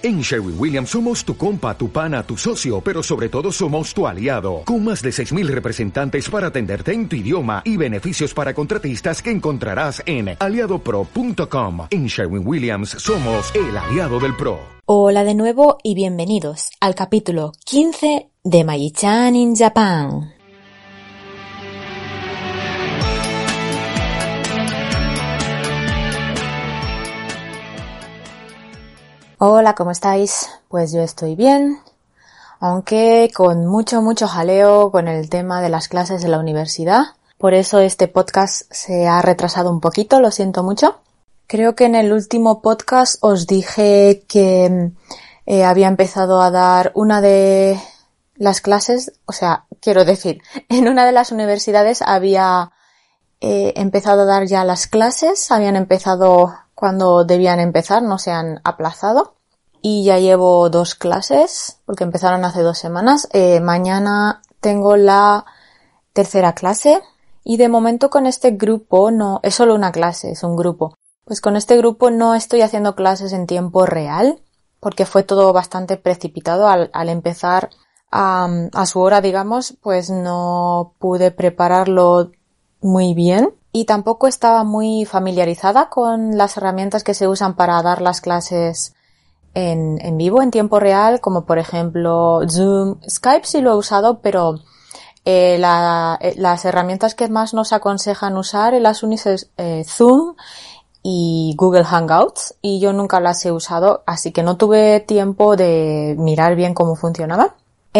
En Sherwin Williams somos tu compa, tu pana, tu socio, pero sobre todo somos tu aliado, con más de 6.000 representantes para atenderte en tu idioma y beneficios para contratistas que encontrarás en aliadopro.com. En Sherwin Williams somos el aliado del PRO. Hola de nuevo y bienvenidos al capítulo 15 de Mayi-chan in Japan. Hola, ¿cómo estáis? Pues yo estoy bien, aunque con mucho, mucho jaleo con el tema de las clases de la universidad. Por eso este podcast se ha retrasado un poquito, lo siento mucho. Creo que en el último podcast os dije que eh, había empezado a dar una de las clases, o sea, quiero decir, en una de las universidades había eh, empezado a dar ya las clases, habían empezado cuando debían empezar, no se han aplazado. Y ya llevo dos clases, porque empezaron hace dos semanas. Eh, mañana tengo la tercera clase. Y de momento con este grupo no, es solo una clase, es un grupo. Pues con este grupo no estoy haciendo clases en tiempo real, porque fue todo bastante precipitado al, al empezar a, a su hora, digamos, pues no pude prepararlo muy bien y tampoco estaba muy familiarizada con las herramientas que se usan para dar las clases en, en vivo, en tiempo real, como por ejemplo Zoom, Skype sí lo he usado, pero eh, la, eh, las herramientas que más nos aconsejan usar en las unis eh, Zoom y Google Hangouts y yo nunca las he usado, así que no tuve tiempo de mirar bien cómo funcionaban.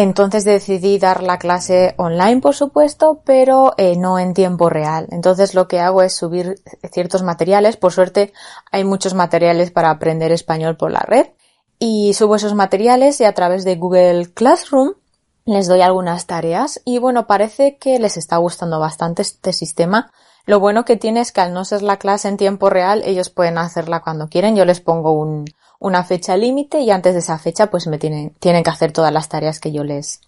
Entonces decidí dar la clase online, por supuesto, pero eh, no en tiempo real. Entonces lo que hago es subir ciertos materiales. Por suerte hay muchos materiales para aprender español por la red. Y subo esos materiales y a través de Google Classroom les doy algunas tareas. Y bueno, parece que les está gustando bastante este sistema. Lo bueno que tiene es que al no ser la clase en tiempo real, ellos pueden hacerla cuando quieren. Yo les pongo un, una fecha límite y antes de esa fecha pues me tienen, tienen que hacer todas las tareas que yo les,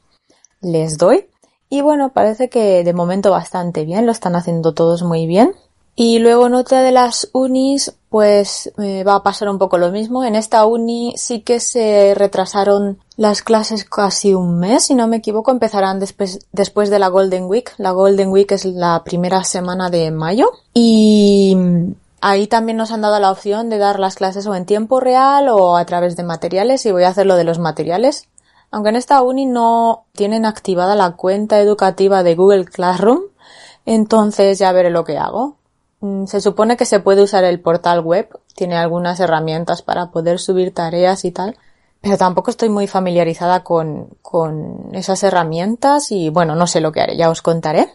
les doy. Y bueno, parece que de momento bastante bien, lo están haciendo todos muy bien. Y luego en otra de las unis, pues eh, va a pasar un poco lo mismo. En esta uni sí que se retrasaron las clases casi un mes, si no me equivoco, empezarán después, después de la Golden Week. La Golden Week es la primera semana de mayo. Y Ahí también nos han dado la opción de dar las clases o en tiempo real o a través de materiales y voy a hacer lo de los materiales. Aunque en esta uni no tienen activada la cuenta educativa de Google Classroom, entonces ya veré lo que hago. Mm, se supone que se puede usar el portal web, tiene algunas herramientas para poder subir tareas y tal, pero tampoco estoy muy familiarizada con, con esas herramientas y bueno, no sé lo que haré, ya os contaré.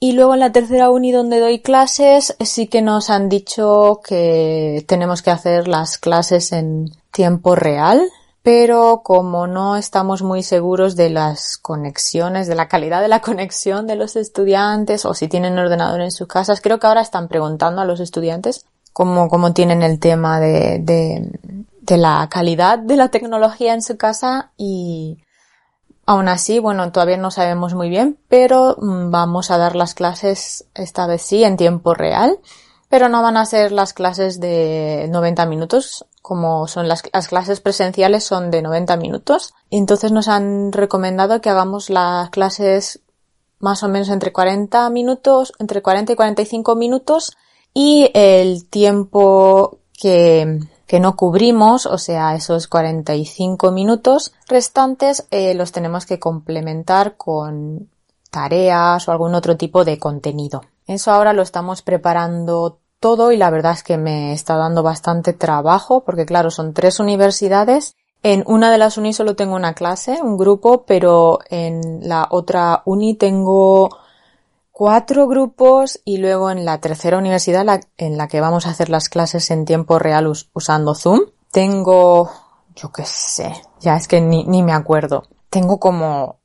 Y luego en la tercera uni donde doy clases sí que nos han dicho que tenemos que hacer las clases en tiempo real, pero como no estamos muy seguros de las conexiones, de la calidad de la conexión de los estudiantes o si tienen ordenador en sus casas, creo que ahora están preguntando a los estudiantes cómo, cómo tienen el tema de, de, de la calidad de la tecnología en su casa y Aún así, bueno, todavía no sabemos muy bien, pero mm, vamos a dar las clases esta vez sí en tiempo real, pero no van a ser las clases de 90 minutos, como son las, las clases presenciales son de 90 minutos. Entonces nos han recomendado que hagamos las clases más o menos entre 40 minutos, entre 40 y 45 minutos y el tiempo que que no cubrimos, o sea, esos 45 minutos restantes eh, los tenemos que complementar con tareas o algún otro tipo de contenido. Eso ahora lo estamos preparando todo y la verdad es que me está dando bastante trabajo porque claro, son tres universidades. En una de las uni solo tengo una clase, un grupo, pero en la otra uni tengo cuatro grupos y luego en la tercera universidad en la que vamos a hacer las clases en tiempo real usando Zoom, tengo, yo qué sé, ya es que ni, ni me acuerdo. Tengo como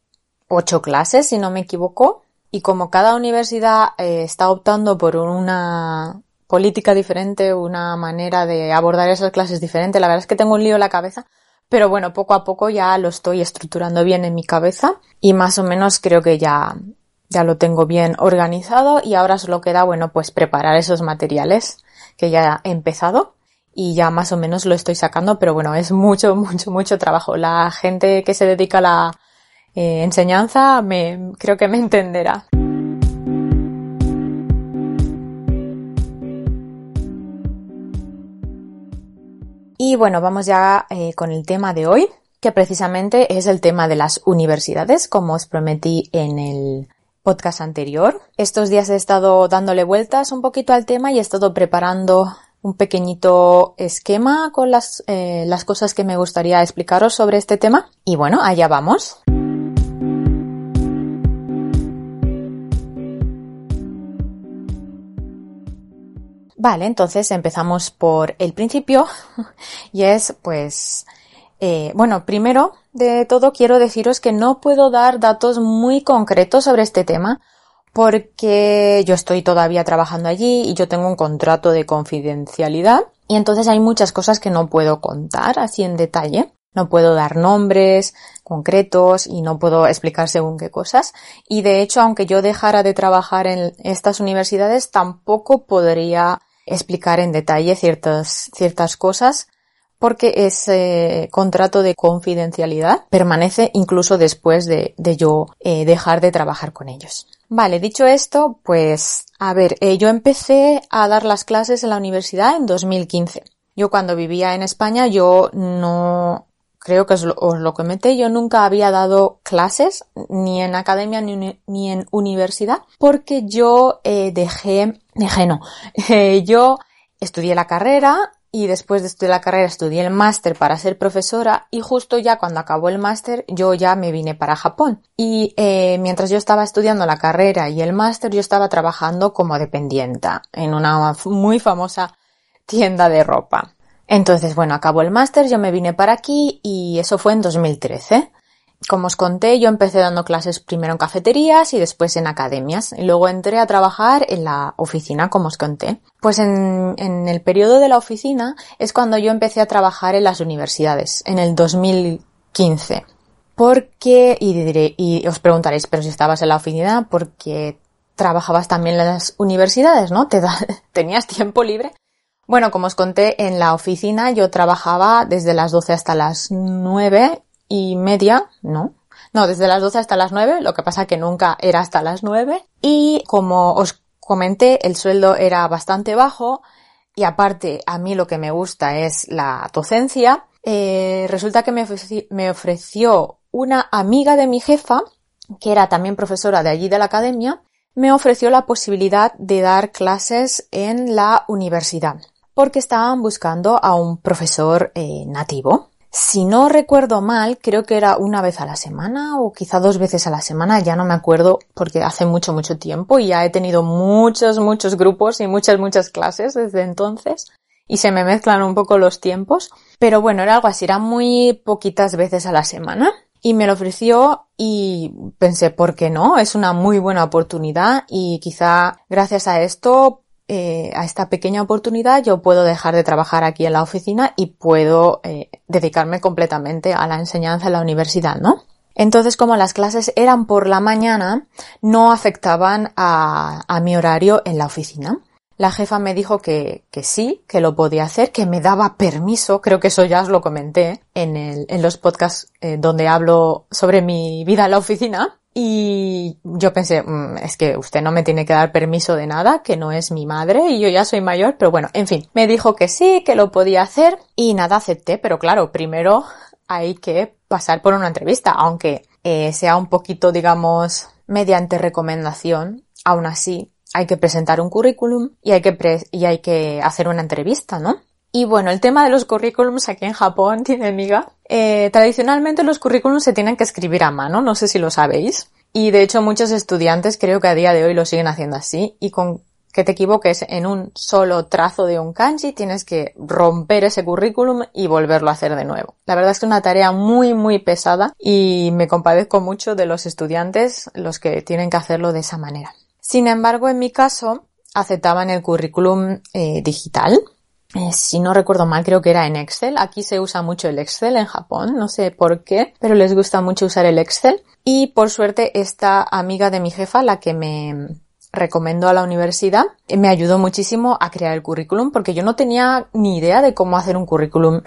ocho clases, si no me equivoco, y como cada universidad eh, está optando por una política diferente, una manera de abordar esas clases diferente, la verdad es que tengo un lío en la cabeza, pero bueno, poco a poco ya lo estoy estructurando bien en mi cabeza y más o menos creo que ya ya lo tengo bien organizado y ahora solo queda, bueno, pues preparar esos materiales que ya he empezado. y ya más o menos lo estoy sacando, pero bueno, es mucho, mucho, mucho trabajo. La gente que se dedica a la eh, enseñanza me, creo que me entenderá. Y bueno, vamos ya eh, con el tema de hoy, que precisamente es el tema de las universidades, como os prometí en el podcast anterior. Estos días he estado dándole vueltas un poquito al tema y he estado preparando un pequeñito esquema con las, eh, las cosas que me gustaría explicaros sobre este tema. Y bueno, allá vamos. Vale, entonces empezamos por el principio y es pues, eh, bueno, primero de todo quiero deciros que no puedo dar datos muy concretos sobre este tema porque yo estoy todavía trabajando allí y yo tengo un contrato de confidencialidad y entonces hay muchas cosas que no puedo contar así en detalle. No puedo dar nombres concretos y no puedo explicar según qué cosas. Y de hecho, aunque yo dejara de trabajar en estas universidades, tampoco podría explicar en detalle ciertas, ciertas cosas porque ese contrato de confidencialidad permanece incluso después de, yo eh, dejar de trabajar con ellos. Vale, dicho esto, pues a ver, eh, yo empecé a dar las clases en la universidad en 2015. Yo cuando vivía en España, yo no, creo que os lo, os comenté, yo nunca había dado clases ni en academia ni, en universidad porque yo eh, dejé, dejé no, yo estudié la carrera y después de estudiar la carrera estudié el máster para ser profesora y justo ya cuando acabó el máster yo ya me vine para Japón y eh, mientras yo estaba estudiando la carrera y el máster yo estaba trabajando como dependienta en una muy famosa tienda de ropa. Entonces, bueno, acabó el máster, yo me vine para aquí y eso fue en 2013. Como os conté, yo empecé dando clases primero en cafeterías y después en academias. Y luego entré a trabajar en la oficina, como os conté. Pues en, el periodo de la oficina es cuando yo empecé a trabajar en las universidades, en el 2015. Porque, y, diré, y os preguntaréis, pero si estabas en la oficina, porque trabajabas también en las universidades, ¿no? ¿Te ¿Tenías tiempo libre? Bueno, como os conté, en la oficina yo trabajaba desde las 12 hasta las 9 y media, ¿no? No, desde las 12 hasta las 9, lo que pasa que nunca era hasta las 9. Y como os comenté, el sueldo era bastante bajo y aparte a mí lo que me gusta es la docencia. Eh, resulta que me, me ofreció una amiga de mi jefa, que era también profesora de allí de la academia, me ofreció la posibilidad de dar clases en la universidad porque estaban buscando a un profesor eh, nativo. Si no recuerdo mal, creo que era una vez a la semana o quizá dos veces a la semana, ya no me acuerdo porque hace mucho, mucho tiempo y ya he tenido muchos, muchos grupos y muchas, muchas clases desde entonces y se me mezclan un poco los tiempos. Pero bueno, era algo así, era muy poquitas veces a la semana y me lo ofreció y pensé, ¿por qué no? Es una muy buena oportunidad y quizá gracias a esto eh, a esta pequeña oportunidad yo puedo dejar de trabajar aquí en la oficina y puedo eh, dedicarme completamente a la enseñanza en la universidad, ¿no? Entonces, como las clases eran por la mañana, no afectaban a, mi horario en la oficina. La jefa me dijo que, sí, que lo podía hacer, que me daba permiso, creo que eso ya os lo comenté en los podcasts eh, donde hablo sobre mi vida en la oficina, y yo pensé, mm, es que usted no me tiene que dar permiso de nada, que no es mi madre y yo ya soy mayor, pero bueno, en fin, me dijo que sí, que lo podía hacer y nada, acepté, pero claro, primero hay que pasar por una entrevista, aunque eh, sea un poquito, digamos, mediante recomendación, aún así hay que presentar un currículum y hay que, y hay que hacer una entrevista, ¿no? Y bueno, el tema de los currículums aquí en Japón tiene miga. Eh, tradicionalmente los currículums se tienen que escribir a mano, no sé si lo sabéis. Y de hecho muchos estudiantes creo que a día de hoy lo siguen haciendo así. Y con que te equivoques en un solo trazo de un kanji, tienes que romper ese currículum y volverlo a hacer de nuevo. La verdad es que es una tarea muy, muy pesada y me compadezco mucho de los estudiantes los que tienen que hacerlo de esa manera. Sin embargo, en mi caso, aceptaban el currículum eh, digital si no recuerdo mal, creo que era en Excel. Aquí se usa mucho el Excel en Japón, no sé por qué, pero les gusta mucho usar el Excel. Y por suerte esta amiga de mi jefa, la que me, recomiendo a la universidad, me ayudó muchísimo a crear el currículum porque yo no tenía ni idea de cómo hacer un currículum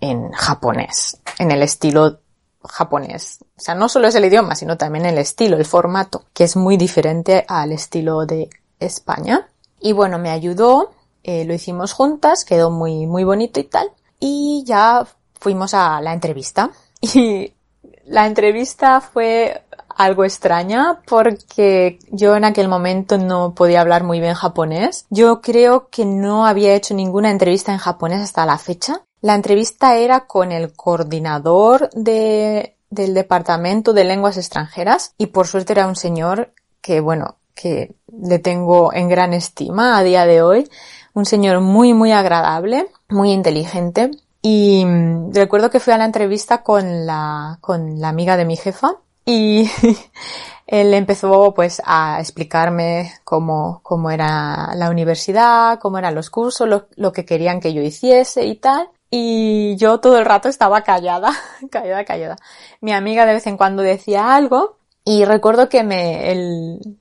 en japonés, en el estilo japonés. O sea, no solo es el idioma, sino también el estilo, el formato, que es muy diferente al estilo de España. Y bueno, me ayudó, eh, lo hicimos juntas, quedó muy, muy bonito y tal. Y ya fuimos a la entrevista. Y la entrevista fue algo extraña porque yo en aquel momento no podía hablar muy bien japonés. Yo creo que no había hecho ninguna entrevista en japonés hasta la fecha. La entrevista era con el coordinador de, del departamento de lenguas extranjeras y por suerte era un señor que, bueno, que le tengo en gran estima a día de hoy. Un señor muy, muy agradable, muy inteligente. Y mm, recuerdo que fui a la entrevista con la, con la amiga de mi jefa y él empezó pues a explicarme cómo, cómo era la universidad, cómo eran los cursos, lo, lo que querían que yo hiciese y tal. Y yo todo el rato estaba callada, callada, callada. Mi amiga de vez en cuando decía algo y recuerdo que me, el,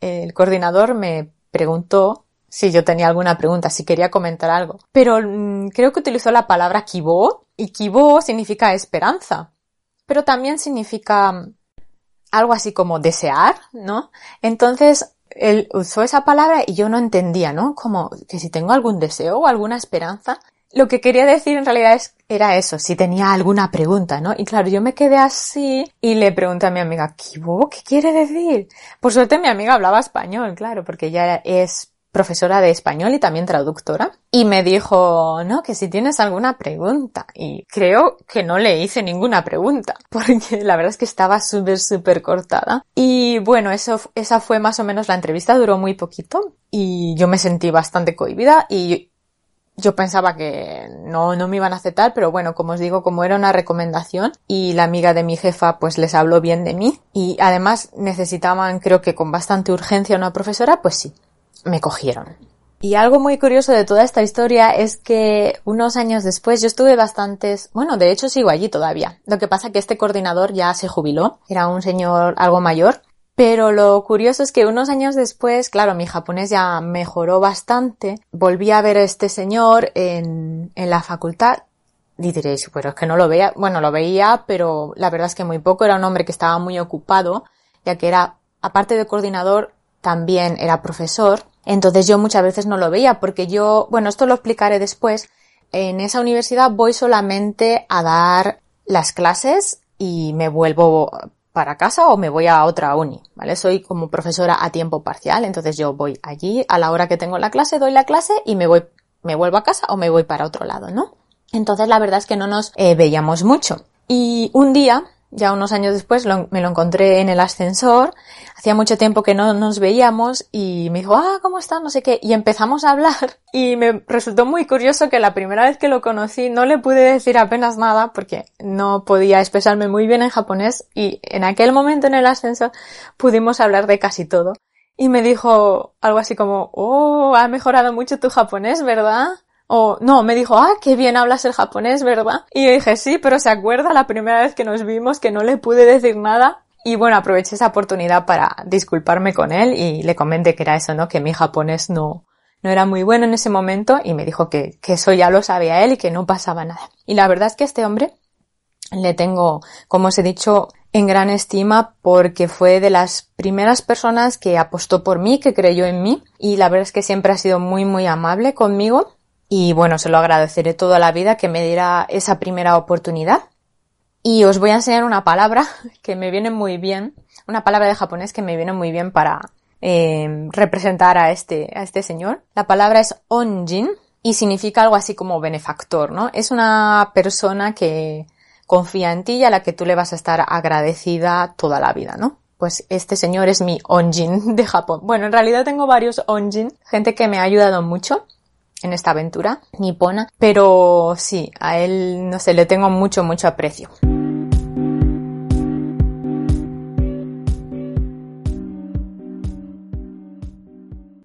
el coordinador me preguntó si yo tenía alguna pregunta, si quería comentar algo. Pero mm, creo que utilizó la palabra kibo y kibo significa esperanza. Pero también significa mm, algo así como desear, ¿no? Entonces, él usó esa palabra y yo no entendía, ¿no? Como que si tengo algún deseo o alguna esperanza. Lo que quería decir en realidad es, era eso, si tenía alguna pregunta, ¿no? Y claro, yo me quedé así y le pregunté a mi amiga, ¿qué, ¿qué quiere decir? Por suerte mi amiga hablaba español, claro, porque ella es profesora de español y también traductora, y me dijo, no, que si tienes alguna pregunta. Y creo que no le hice ninguna pregunta, porque la verdad es que estaba súper, súper cortada. Y bueno, eso, esa fue más o menos la entrevista, duró muy poquito, y yo me sentí bastante cohibida y yo pensaba que no, no me iban a aceptar, pero bueno, como os digo, como era una recomendación y la amiga de mi jefa pues les habló bien de mí y además necesitaban creo que con bastante urgencia una profesora, pues sí, me cogieron. Y algo muy curioso de toda esta historia es que unos años después yo estuve bastantes, bueno, de hecho sigo allí todavía. Lo que pasa que este coordinador ya se jubiló, era un señor algo mayor, pero lo curioso es que unos años después, claro, mi japonés ya mejoró bastante, volví a ver a este señor en, en la facultad y diréis, pero es que no lo veía, bueno, lo veía, pero la verdad es que muy poco, era un hombre que estaba muy ocupado, ya que era, aparte de coordinador, también era profesor, entonces yo muchas veces no lo veía porque yo, bueno, esto lo explicaré después, en esa universidad voy solamente a dar las clases y me vuelvo para casa o me voy a otra uni, ¿vale? Soy como profesora a tiempo parcial, entonces yo voy allí a la hora que tengo la clase, doy la clase y me voy, me vuelvo a casa o me voy para otro lado, ¿no? Entonces la verdad es que no nos eh, veíamos mucho. Y un día ya unos años después me lo encontré en el ascensor, hacía mucho tiempo que no nos veíamos y me dijo, ah, ¿cómo estás? No sé qué, y empezamos a hablar y me resultó muy curioso que la primera vez que lo conocí no le pude decir apenas nada porque no podía expresarme muy bien en japonés y en aquel momento en el ascensor pudimos hablar de casi todo. Y me dijo algo así como, oh, ha mejorado mucho tu japonés, ¿verdad? O no, me dijo, ah, qué bien hablas el japonés, ¿verdad? Y yo dije, sí, pero se acuerda la primera vez que nos vimos que no le pude decir nada. Y bueno, aproveché esa oportunidad para disculparme con él y le comenté que era eso, ¿no? Que mi japonés no, no era muy bueno en ese momento y me dijo que, que eso ya lo sabía él y que no pasaba nada. Y la verdad es que este hombre le tengo, como os he dicho, en gran estima porque fue de las primeras personas que apostó por mí, que creyó en mí y la verdad es que siempre ha sido muy muy amable conmigo y bueno, se lo agradeceré toda la vida que me diera esa primera oportunidad. Y os voy a enseñar una palabra que me viene muy bien, una palabra de japonés que me viene muy bien para eh, representar a este, a este señor. La palabra es onjin y significa algo así como benefactor, ¿no? Es una persona que confía en ti y a la que tú le vas a estar agradecida toda la vida, ¿no? Pues este señor es mi onjin de Japón. Bueno, en realidad tengo varios onjin, gente que me ha ayudado mucho en esta aventura nipona, pero sí, a él, no sé, le tengo mucho, mucho aprecio.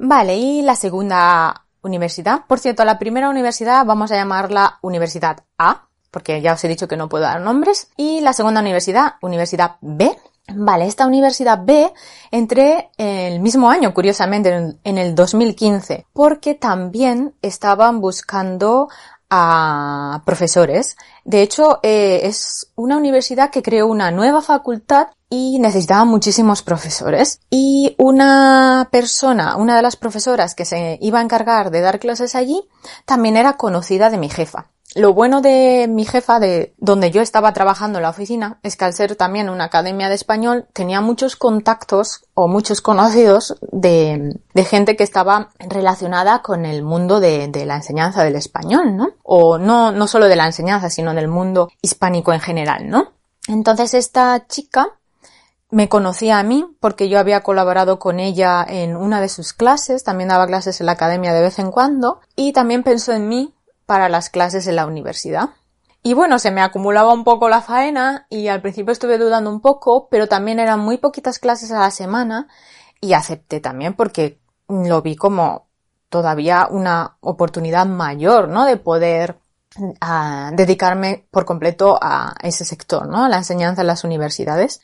Vale, y la segunda universidad. Por cierto, la primera universidad vamos a llamarla Universidad A, porque ya os he dicho que no puedo dar nombres. Y la segunda universidad, Universidad B, Vale, esta universidad B entré el mismo año, curiosamente, en el 2015, porque también estaban buscando a profesores. De hecho, eh, es una universidad que creó una nueva facultad y necesitaba muchísimos profesores. Y una persona, una de las profesoras que se iba a encargar de dar clases allí, también era conocida de mi jefa. Lo bueno de mi jefa, de donde yo estaba trabajando en la oficina, es que al ser también una academia de español, tenía muchos contactos o muchos conocidos de, gente que estaba relacionada con el mundo de, de, la enseñanza del español, ¿no? O no, no solo de la enseñanza, sino del mundo hispánico en general, ¿no? Entonces esta chica me conocía a mí porque yo había colaborado con ella en una de sus clases, también daba clases en la academia de vez en cuando, y también pensó en mí para las clases en la universidad. Y bueno, se me acumulaba un poco la faena y al principio estuve dudando un poco, pero también eran muy poquitas clases a la semana y acepté también porque lo vi como todavía una oportunidad mayor, ¿no? De poder uh, dedicarme por completo a ese sector, ¿no? A la enseñanza en las universidades.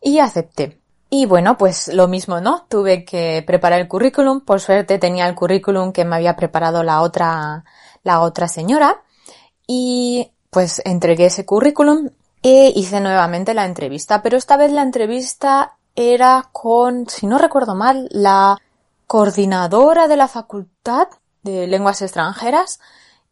Y acepté. Y bueno, pues lo mismo, ¿no? Tuve que preparar el currículum. Por suerte tenía el currículum que me había preparado la otra la otra señora y pues entregué ese currículum e hice nuevamente la entrevista, pero esta vez la entrevista era con, si no recuerdo mal, la coordinadora de la facultad de lenguas extranjeras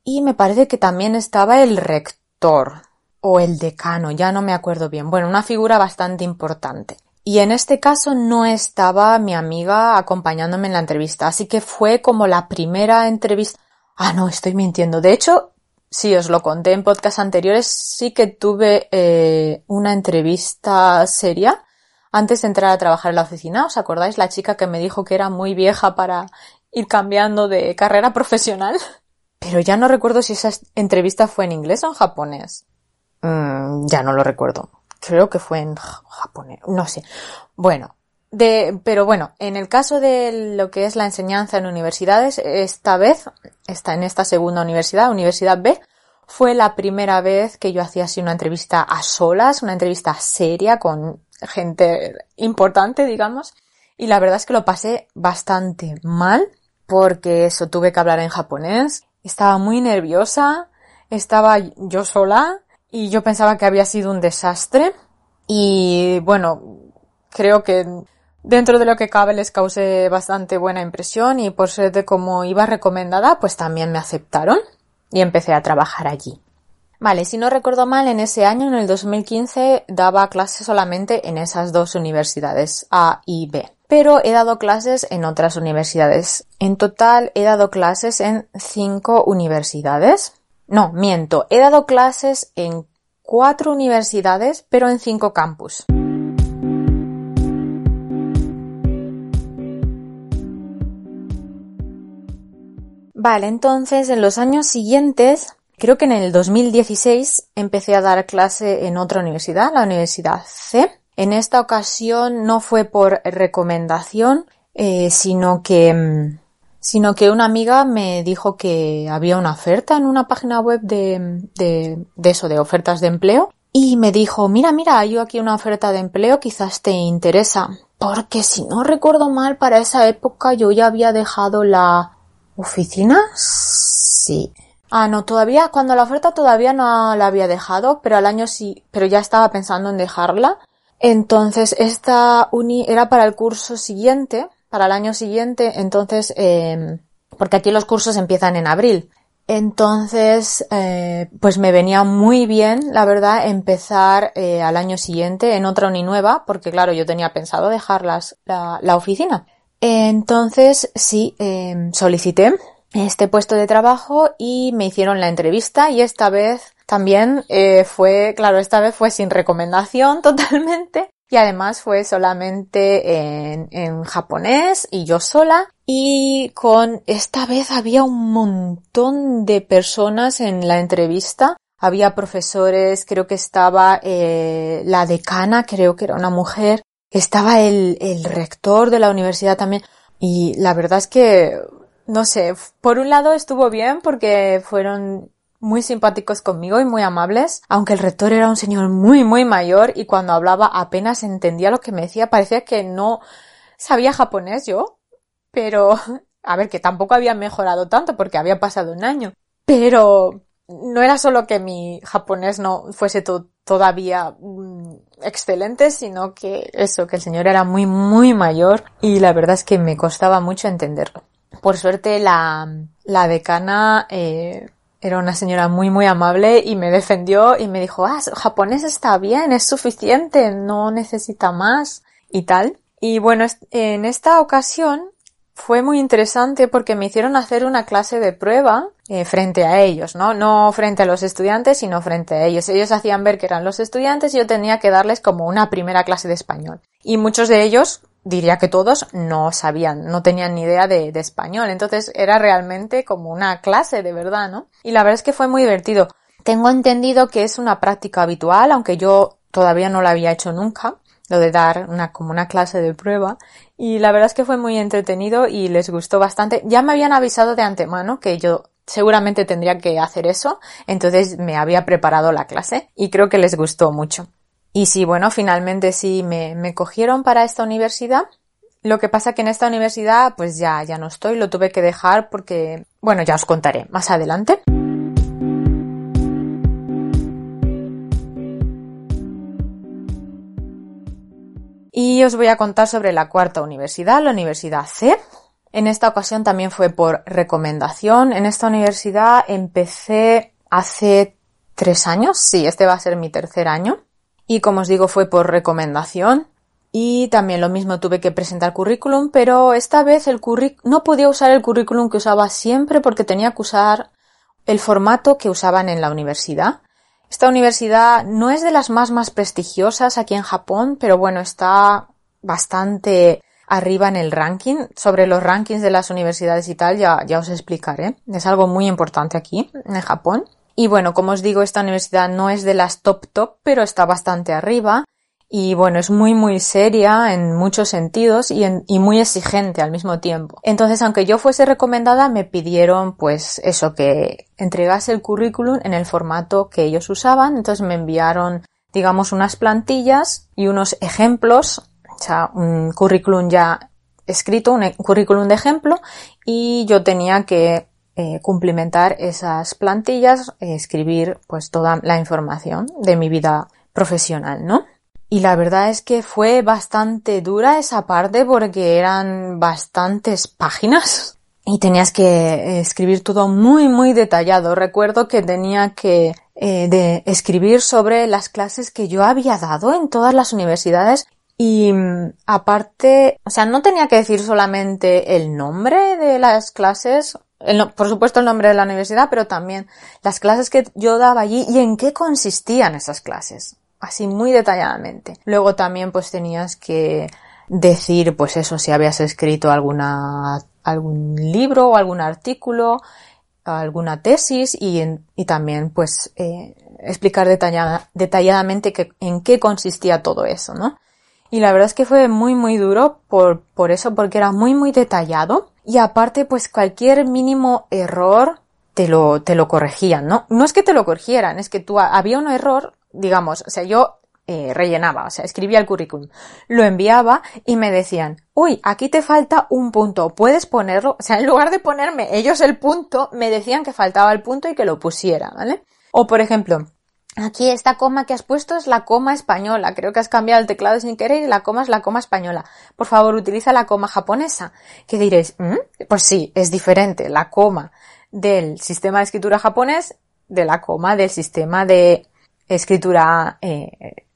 y me parece que también estaba el rector o el decano, ya no me acuerdo bien. Bueno, una figura bastante importante. Y en este caso no estaba mi amiga acompañándome en la entrevista, así que fue como la primera entrevista Ah, no, estoy mintiendo. De hecho, sí, os lo conté en podcast anteriores, sí que tuve eh, una entrevista seria antes de entrar a trabajar en la oficina. ¿Os acordáis? La chica que me dijo que era muy vieja para ir cambiando de carrera profesional. Pero ya no recuerdo si esa entrevista fue en inglés o en japonés. Mm, ya no lo recuerdo. Creo que fue en japonés. No sé. Bueno, de, pero bueno, en el caso de lo que es la enseñanza en universidades, esta vez, está en esta segunda universidad, Universidad B, fue la primera vez que yo hacía así una entrevista a solas, una entrevista seria con gente importante, digamos. Y la verdad es que lo pasé bastante mal porque eso tuve que hablar en japonés. Estaba muy nerviosa, estaba yo sola y yo pensaba que había sido un desastre. Y bueno, creo que Dentro de lo que cabe les causé bastante buena impresión y por ser de como iba recomendada, pues también me aceptaron y empecé a trabajar allí. Vale, si no recuerdo mal, en ese año, en el 2015, daba clases solamente en esas dos universidades, A y B. Pero he dado clases en otras universidades. En total he dado clases en cinco universidades. No, miento, he dado clases en cuatro universidades, pero en cinco campus. Vale, entonces en los años siguientes, creo que en el 2016, empecé a dar clase en otra universidad, la Universidad C. En esta ocasión no fue por recomendación, eh, sino que mm, sino que una amiga me dijo que había una oferta en una página web de, de, de eso, de ofertas de empleo, y me dijo, mira, mira, hay aquí una oferta de empleo, quizás te interesa. Porque si no recuerdo mal, para esa época yo ya había dejado la ¿Oficina? Sí. Ah, no, todavía, cuando la oferta todavía no la había dejado, pero al año sí, pero ya estaba pensando en dejarla. Entonces, esta uni era para el curso siguiente, para el año siguiente, entonces, eh, porque aquí los cursos empiezan en abril. Entonces, eh, pues me venía muy bien, la verdad, empezar eh, al año siguiente en otra uni nueva, porque claro, yo tenía pensado dejar la, la oficina. Entonces, sí, em, solicité este puesto de trabajo y me hicieron la entrevista y esta vez también eh, fue, claro, esta vez fue sin recomendación totalmente y además fue solamente en, en japonés y yo sola y con esta vez había un montón de personas en la entrevista. Había profesores, creo que estaba eh, la decana, creo que era una mujer, estaba el, rector de la universidad también. Y la verdad es que, no sé, por un lado estuvo bien porque fueron muy simpáticos conmigo y muy amables, aunque el rector era un señor muy, muy mayor y cuando hablaba apenas entendía lo que me decía, parecía que no sabía japonés yo, pero a ver, que tampoco había mejorado tanto porque había pasado un año, pero no era solo que mi japonés no fuese todavía mm, excelente, sino que eso, que el señor era muy, muy mayor y la verdad es que me costaba mucho entenderlo. Por suerte la, la decana eh, era una señora muy, muy amable y me defendió y me dijo, ah, japonés está bien, es suficiente, no necesita más y tal. Y bueno, en esta ocasión fue muy interesante porque me hicieron hacer una clase de prueba eh, frente a ellos, ¿no? No frente a los estudiantes, sino frente a ellos. Ellos hacían ver que eran los estudiantes y yo tenía que darles como una primera clase de español. Y muchos de ellos, diría que todos, no sabían, no tenían ni idea de, de español. Entonces era realmente como una clase de verdad, ¿no? Y la verdad es que fue muy divertido. Tengo entendido que es una práctica habitual, aunque yo todavía no la había hecho nunca lo de dar una, como una clase de prueba. Y la verdad es que fue muy entretenido y les gustó bastante. Ya me habían avisado de antemano que yo seguramente tendría que hacer eso, entonces me había preparado la clase y creo que les gustó mucho. Y sí, bueno, finalmente sí me, me cogieron para esta universidad. Lo que pasa que en esta universidad pues ya, ya no estoy, lo tuve que dejar porque, bueno, ya os contaré más adelante. Y os voy a contar sobre la cuarta universidad, la Universidad C. En esta ocasión también fue por recomendación. En esta universidad empecé hace tres años. Sí, este va a ser mi tercer año. Y como os digo, fue por recomendación. Y también lo mismo tuve que presentar currículum, pero esta vez el no podía usar el currículum que usaba siempre porque tenía que usar el formato que usaban en la universidad. Esta universidad no es de las más más prestigiosas aquí en Japón, pero bueno, está bastante arriba en el ranking. Sobre los rankings de las universidades y tal, ya, ya os explicaré. Es algo muy importante aquí, en Japón. Y bueno, como os digo, esta universidad no es de las top top, pero está bastante arriba y bueno, es muy muy seria en muchos sentidos y, y, muy exigente al mismo tiempo. Entonces, aunque yo fuese recomendada, me pidieron pues eso, que entregase el currículum en el formato que ellos usaban, entonces me enviaron digamos unas plantillas y unos ejemplos, un currículum ya escrito, un currículum de ejemplo y yo tenía que eh, cumplimentar esas plantillas, escribir pues toda la información de mi vida profesional, ¿no? Y la verdad es que fue bastante dura esa parte porque eran bastantes páginas y tenías que eh, escribir todo muy muy detallado. Recuerdo que tenía que eh, escribir sobre las clases que yo había dado en todas las universidades y mm, aparte, o sea, no tenía que decir solamente el nombre de las clases, por supuesto el nombre de la universidad, pero también las clases que yo daba allí y en qué consistían esas clases así muy detalladamente. Luego también pues tenías que decir pues eso si habías escrito alguna algún libro o algún artículo, alguna tesis y, y también pues eh, explicar detalladamente que, en qué consistía todo eso, ¿no? Y la verdad es que fue muy muy duro por, por eso, porque era muy muy detallado y aparte pues cualquier mínimo error te lo, te lo corregían, ¿no? No es que te lo corrigieran, es que tú había un error, digamos, o sea, yo eh, rellenaba, o sea, escribía el currículum, lo enviaba y me decían, uy, aquí te falta un punto, puedes ponerlo, o sea, en lugar de ponerme ellos el punto, me decían que faltaba el punto y que lo pusiera, ¿vale? O por ejemplo, Aquí esta coma que has puesto es la coma española. Creo que has cambiado el teclado sin querer y la coma es la coma española. Por favor, utiliza la coma japonesa. ¿Qué diréis? ¿Mm? Pues sí, es diferente. La coma del sistema de escritura japonés de la coma del sistema de escritura eh,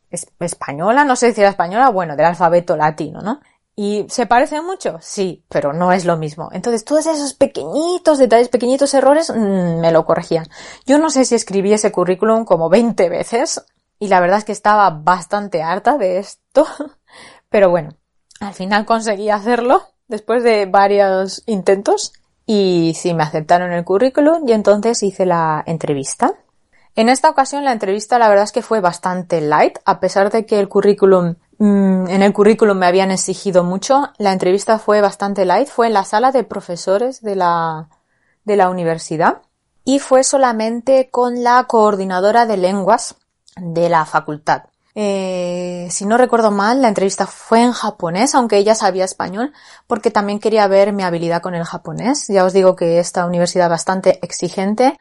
española, no sé si era española, bueno, del alfabeto latino, ¿no? ¿Y se parecen mucho? Sí, pero no es lo mismo. Entonces, todos esos pequeñitos detalles, pequeñitos errores, mm, me lo corregían. Yo no sé si escribí ese currículum como 20 veces, y la verdad es que estaba bastante harta de esto, pero bueno, al final conseguí hacerlo, después de varios intentos, y sí, me aceptaron el currículum y entonces hice la entrevista. En esta ocasión la entrevista la verdad es que fue bastante light, a pesar de que el currículum, en el currículum me habían exigido mucho, la entrevista fue bastante light, fue en la sala de profesores de la, de la universidad. y fue solamente con la coordinadora de lenguas de la facultad. Eh, si no recuerdo mal, la entrevista fue en japonés, aunque ella sabía español, porque también quería ver mi habilidad con el japonés. Ya os digo que esta universidad es bastante exigente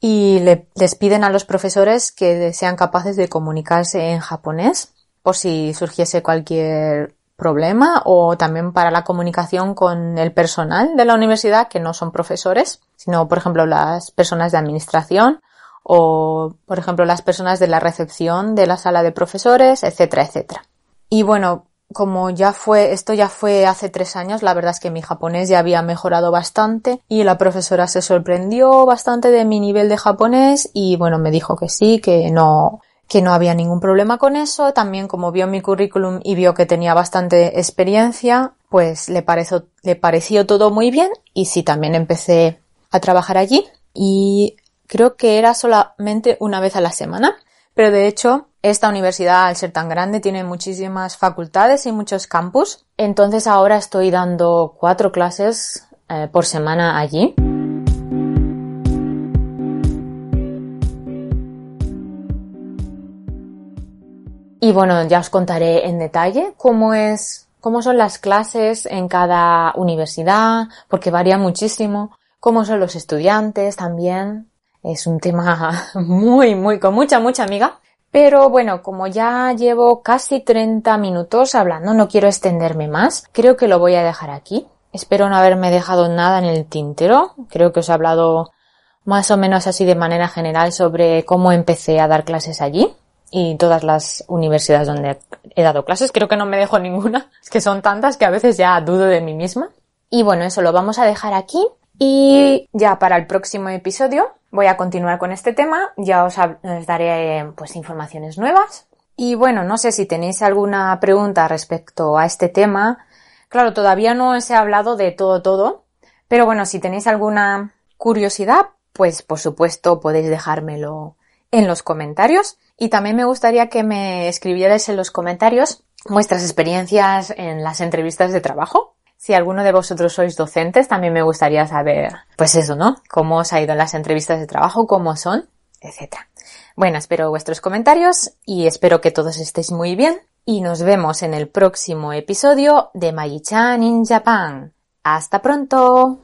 y le, les piden a los profesores que sean capaces de comunicarse en japonés por si surgiese cualquier problema o también para la comunicación con el personal de la universidad que no son profesores, sino por ejemplo las personas de administración o, por ejemplo, las personas de la recepción de la sala de profesores, etcétera, etcétera. Y bueno, como ya fue, esto ya fue hace tres años, la verdad es que mi japonés ya había mejorado bastante y la profesora se sorprendió bastante de mi nivel de japonés y bueno, me dijo que sí, que no, que no había ningún problema con eso. También como vio mi currículum y vio que tenía bastante experiencia, pues le pareció, le pareció todo muy bien y sí, también empecé a trabajar allí y creo que era solamente una vez a la semana, pero de hecho esta universidad al ser tan grande tiene muchísimas facultades y muchos campus, entonces ahora estoy dando cuatro clases eh, por semana allí. Y bueno, ya os contaré en detalle cómo es, cómo son las clases en cada universidad, porque varía muchísimo, cómo son los estudiantes también, es un tema muy, muy, con mucha, mucha amiga. Pero bueno, como ya llevo casi 30 minutos hablando, no quiero extenderme más. Creo que lo voy a dejar aquí. Espero no haberme dejado nada en el tintero. Creo que os he hablado más o menos así de manera general sobre cómo empecé a dar clases allí y todas las universidades donde he dado clases. Creo que no me dejo ninguna. Es que son tantas que a veces ya dudo de mí misma. Y bueno, eso lo vamos a dejar aquí. Y ya para el próximo episodio voy a continuar con este tema, ya os, daré pues informaciones nuevas. Y bueno, no sé si tenéis alguna pregunta respecto a este tema. Claro, todavía no os he hablado de todo todo, pero bueno, si tenéis alguna curiosidad, pues por supuesto podéis dejármelo en los comentarios. Y también me gustaría que me escribierais en los comentarios vuestras experiencias en las entrevistas de trabajo si alguno de vosotros sois docentes, también me gustaría saber, pues eso, ¿no? Cómo os ha ido en las entrevistas de trabajo, cómo son, etcétera. Bueno, espero vuestros comentarios y espero que todos estéis muy bien y nos vemos en el próximo episodio de Mayi-chan in Japan. ¡Hasta pronto!